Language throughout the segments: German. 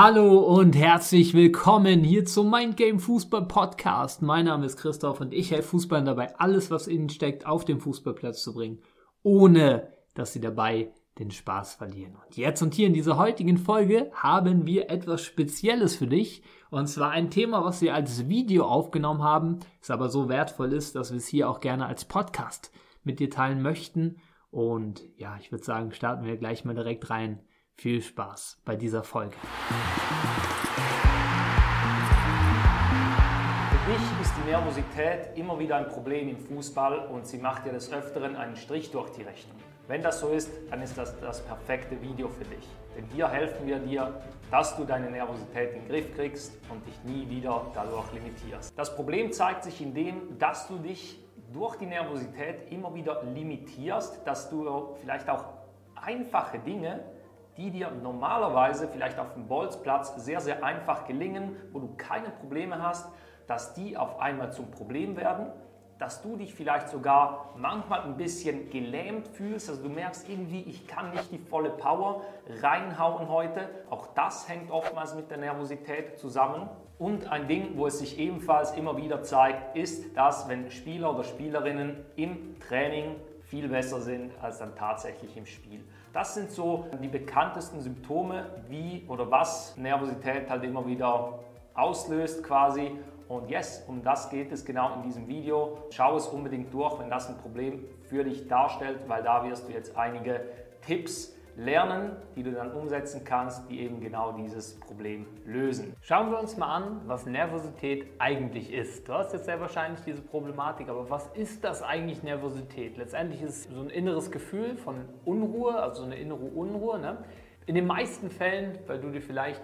Hallo und herzlich willkommen hier zum Mind Game Fußball Podcast. Mein Name ist Christoph und ich helfe Fußballern dabei, alles, was innen steckt, auf den Fußballplatz zu bringen, ohne dass sie dabei den Spaß verlieren. Und jetzt und hier in dieser heutigen Folge haben wir etwas Spezielles für dich. Und zwar ein Thema, was wir als Video aufgenommen haben, es aber so wertvoll ist, dass wir es hier auch gerne als Podcast mit dir teilen möchten. Und ja, ich würde sagen, starten wir gleich mal direkt rein. Viel Spaß bei dieser Folge. Für dich ist die Nervosität immer wieder ein Problem im Fußball und sie macht dir des Öfteren einen Strich durch die Rechnung. Wenn das so ist, dann ist das das perfekte Video für dich. Denn hier helfen wir dir, dass du deine Nervosität in den Griff kriegst und dich nie wieder dadurch limitierst. Das Problem zeigt sich in dem, dass du dich durch die Nervosität immer wieder limitierst, dass du vielleicht auch einfache Dinge, die dir normalerweise vielleicht auf dem Bolzplatz sehr, sehr einfach gelingen, wo du keine Probleme hast, dass die auf einmal zum Problem werden, dass du dich vielleicht sogar manchmal ein bisschen gelähmt fühlst, also du merkst irgendwie, ich kann nicht die volle Power reinhauen heute. Auch das hängt oftmals mit der Nervosität zusammen. Und ein Ding, wo es sich ebenfalls immer wieder zeigt, ist, dass wenn Spieler oder Spielerinnen im Training viel besser sind als dann tatsächlich im Spiel. Das sind so die bekanntesten Symptome, wie oder was Nervosität halt immer wieder auslöst quasi. Und yes, um das geht es genau in diesem Video. Schau es unbedingt durch, wenn das ein Problem für dich darstellt, weil da wirst du jetzt einige Tipps lernen, die du dann umsetzen kannst, die eben genau dieses Problem lösen. Schauen wir uns mal an, was Nervosität eigentlich ist. Du hast jetzt sehr wahrscheinlich diese Problematik, aber was ist das eigentlich Nervosität? Letztendlich ist es so ein inneres Gefühl von Unruhe, also eine innere Unruhe. Ne? In den meisten Fällen, weil du dir vielleicht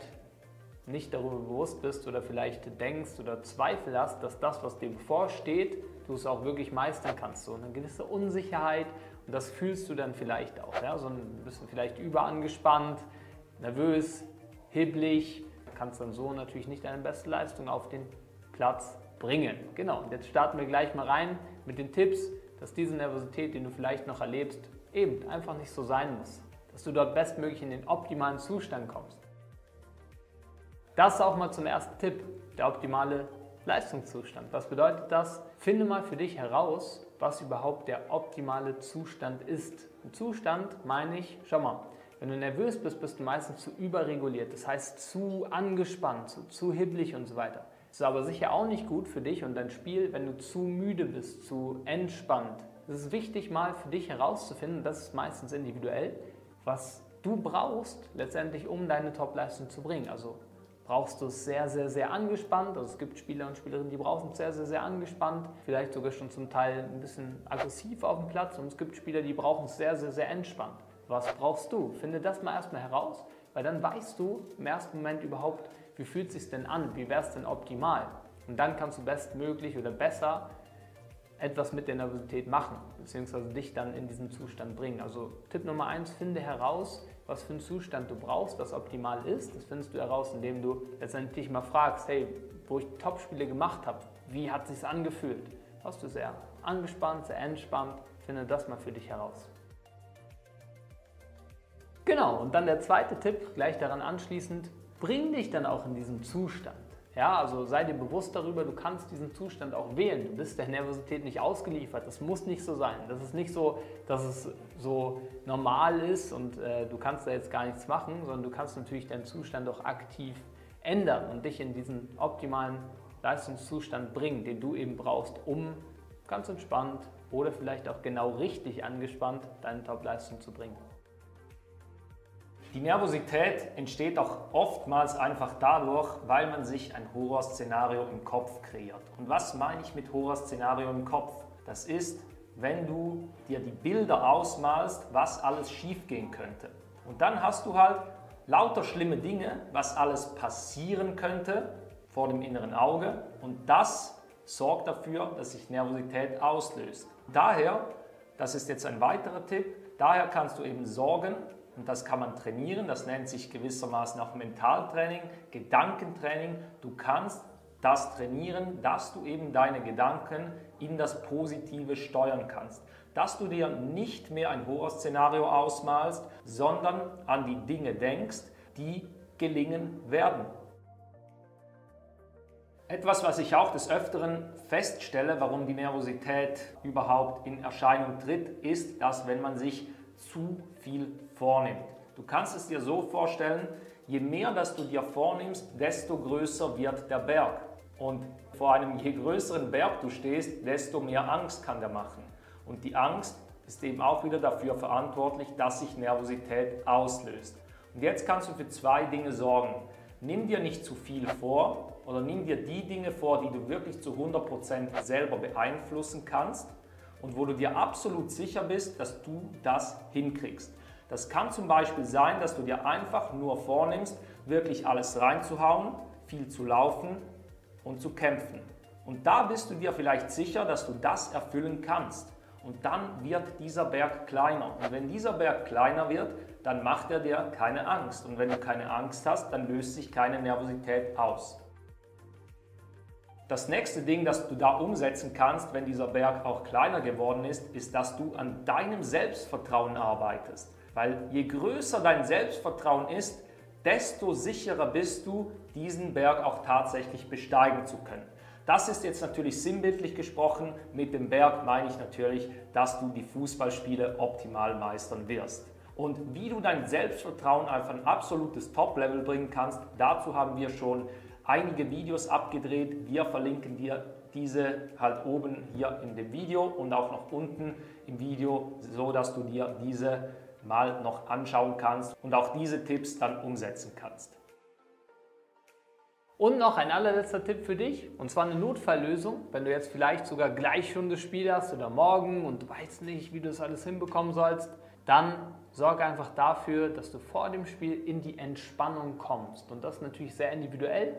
nicht darüber bewusst bist oder vielleicht denkst oder Zweifel hast, dass das, was dir bevorsteht, du es auch wirklich meistern kannst. So eine gewisse Unsicherheit das fühlst du dann vielleicht auch. Ja? So ein bisschen vielleicht überangespannt, nervös, hibblig, kannst dann so natürlich nicht deine beste Leistung auf den Platz bringen. Genau, und jetzt starten wir gleich mal rein mit den Tipps, dass diese Nervosität, die du vielleicht noch erlebst, eben einfach nicht so sein muss. Dass du dort bestmöglich in den optimalen Zustand kommst. Das auch mal zum ersten Tipp, der optimale Leistungszustand. Was bedeutet das? Finde mal für dich heraus, was überhaupt der optimale Zustand ist. Ein Zustand meine ich, schau mal, wenn du nervös bist, bist du meistens zu überreguliert, das heißt zu angespannt, zu, zu hibbelig und so weiter. Das ist aber sicher auch nicht gut für dich und dein Spiel, wenn du zu müde bist, zu entspannt. Es ist wichtig, mal für dich herauszufinden, das ist meistens individuell, was du brauchst letztendlich, um deine Topleistung zu bringen. Also brauchst du es sehr, sehr, sehr angespannt. Also es gibt Spieler und Spielerinnen, die brauchen es sehr, sehr, sehr angespannt. Vielleicht sogar schon zum Teil ein bisschen aggressiv auf dem Platz. Und es gibt Spieler, die brauchen es sehr, sehr, sehr entspannt. Was brauchst du? Finde das mal erstmal heraus, weil dann weißt du im ersten Moment überhaupt, wie fühlt es sich denn an? Wie wäre es denn optimal? Und dann kannst du bestmöglich oder besser etwas mit der Nervosität machen, beziehungsweise dich dann in diesen Zustand bringen. Also Tipp Nummer eins, finde heraus, was für einen Zustand du brauchst, was optimal ist. Das findest du heraus, indem du letztendlich mal fragst, hey, wo ich Topspiele gemacht habe, wie hat sich angefühlt? Warst du sehr angespannt, sehr entspannt? Finde das mal für dich heraus. Genau, und dann der zweite Tipp, gleich daran anschließend, bring dich dann auch in diesen Zustand. Ja, also sei dir bewusst darüber, du kannst diesen Zustand auch wählen. Du bist der Nervosität nicht ausgeliefert. Das muss nicht so sein. Das ist nicht so, dass es so normal ist und äh, du kannst da jetzt gar nichts machen, sondern du kannst natürlich deinen Zustand auch aktiv ändern und dich in diesen optimalen Leistungszustand bringen, den du eben brauchst, um ganz entspannt oder vielleicht auch genau richtig angespannt deine Topleistung zu bringen. Die Nervosität entsteht auch oftmals einfach dadurch, weil man sich ein Horrorszenario im Kopf kreiert. Und was meine ich mit Horrorszenario im Kopf? Das ist, wenn du dir die Bilder ausmalst, was alles schiefgehen könnte. Und dann hast du halt lauter schlimme Dinge, was alles passieren könnte vor dem inneren Auge. Und das sorgt dafür, dass sich Nervosität auslöst. Daher, das ist jetzt ein weiterer Tipp, daher kannst du eben sorgen, und das kann man trainieren, das nennt sich gewissermaßen auch Mentaltraining, Gedankentraining. Du kannst das trainieren, dass du eben deine Gedanken in das Positive steuern kannst. Dass du dir nicht mehr ein Horrorszenario ausmalst, sondern an die Dinge denkst, die gelingen werden. Etwas, was ich auch des Öfteren feststelle, warum die Nervosität überhaupt in Erscheinung tritt, ist, dass wenn man sich zu viel vornimmt. Du kannst es dir so vorstellen, je mehr das du dir vornimmst, desto größer wird der Berg. Und vor einem je größeren Berg du stehst, desto mehr Angst kann der machen. Und die Angst ist eben auch wieder dafür verantwortlich, dass sich Nervosität auslöst. Und jetzt kannst du für zwei Dinge sorgen. Nimm dir nicht zu viel vor oder nimm dir die Dinge vor, die du wirklich zu 100% selber beeinflussen kannst und wo du dir absolut sicher bist, dass du das hinkriegst. Das kann zum Beispiel sein, dass du dir einfach nur vornimmst, wirklich alles reinzuhauen, viel zu laufen und zu kämpfen. Und da bist du dir vielleicht sicher, dass du das erfüllen kannst. Und dann wird dieser Berg kleiner. Und wenn dieser Berg kleiner wird, dann macht er dir keine Angst. Und wenn du keine Angst hast, dann löst sich keine Nervosität aus. Das nächste Ding, das du da umsetzen kannst, wenn dieser Berg auch kleiner geworden ist, ist, dass du an deinem Selbstvertrauen arbeitest. Weil je größer dein Selbstvertrauen ist, desto sicherer bist du, diesen Berg auch tatsächlich besteigen zu können. Das ist jetzt natürlich sinnbildlich gesprochen. Mit dem Berg meine ich natürlich, dass du die Fußballspiele optimal meistern wirst. Und wie du dein Selbstvertrauen auf ein absolutes Top-Level bringen kannst, dazu haben wir schon einige Videos abgedreht. Wir verlinken dir diese halt oben hier in dem Video und auch noch unten im Video, so dass du dir diese mal noch anschauen kannst und auch diese Tipps dann umsetzen kannst. Und noch ein allerletzter Tipp für dich, und zwar eine Notfalllösung. Wenn du jetzt vielleicht sogar gleich schon das Spiel hast oder morgen und du weißt nicht, wie du das alles hinbekommen sollst, dann sorge einfach dafür, dass du vor dem Spiel in die Entspannung kommst. Und das ist natürlich sehr individuell.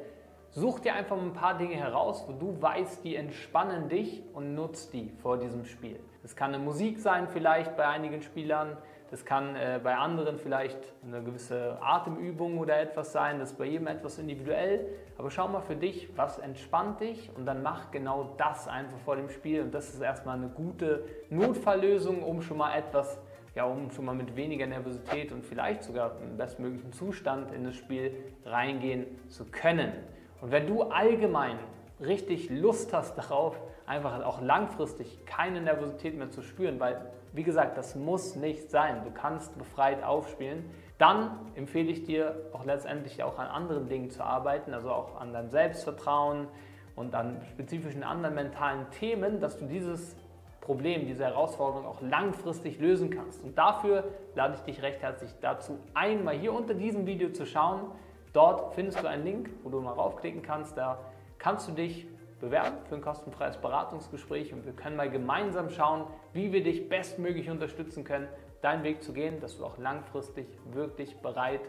Such dir einfach ein paar Dinge heraus, wo du weißt, die entspannen dich und nutzt die vor diesem Spiel. Das kann eine Musik sein vielleicht bei einigen Spielern, das kann äh, bei anderen vielleicht eine gewisse Atemübung oder etwas sein, das ist bei jedem etwas individuell. Aber schau mal für dich, was entspannt dich und dann mach genau das einfach vor dem Spiel. Und das ist erstmal eine gute Notfalllösung, um schon mal etwas ja, um schon mal mit weniger Nervosität und vielleicht sogar im bestmöglichen Zustand in das Spiel reingehen zu können. Und wenn du allgemein richtig Lust hast darauf, einfach auch langfristig keine Nervosität mehr zu spüren, weil, wie gesagt, das muss nicht sein. Du kannst befreit aufspielen. Dann empfehle ich dir auch letztendlich auch an anderen Dingen zu arbeiten, also auch an deinem Selbstvertrauen und an spezifischen anderen mentalen Themen, dass du dieses Problem, diese Herausforderung auch langfristig lösen kannst. Und dafür lade ich dich recht herzlich dazu ein, mal hier unter diesem Video zu schauen. Dort findest du einen Link, wo du mal raufklicken kannst. Da kannst du dich bewerben für ein kostenfreies Beratungsgespräch und wir können mal gemeinsam schauen, wie wir dich bestmöglich unterstützen können, deinen Weg zu gehen, dass du auch langfristig wirklich bereit,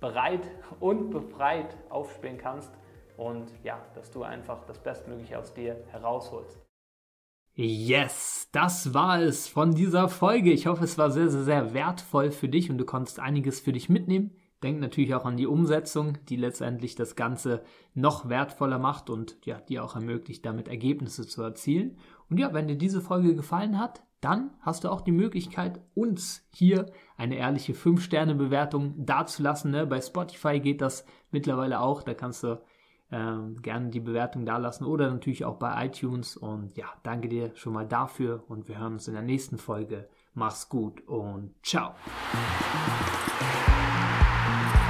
bereit und befreit aufspielen kannst und ja, dass du einfach das Bestmögliche aus dir herausholst. Yes, das war es von dieser Folge. Ich hoffe, es war sehr, sehr, sehr wertvoll für dich und du konntest einiges für dich mitnehmen. Denk natürlich auch an die Umsetzung, die letztendlich das Ganze noch wertvoller macht und ja, dir auch ermöglicht, damit Ergebnisse zu erzielen. Und ja, wenn dir diese Folge gefallen hat, dann hast du auch die Möglichkeit, uns hier eine ehrliche 5-Sterne-Bewertung dazulassen. Ne? Bei Spotify geht das mittlerweile auch. Da kannst du ähm, gerne die Bewertung dalassen oder natürlich auch bei iTunes. Und ja, danke dir schon mal dafür und wir hören uns in der nächsten Folge. Mach's gut und ciao. Thank you.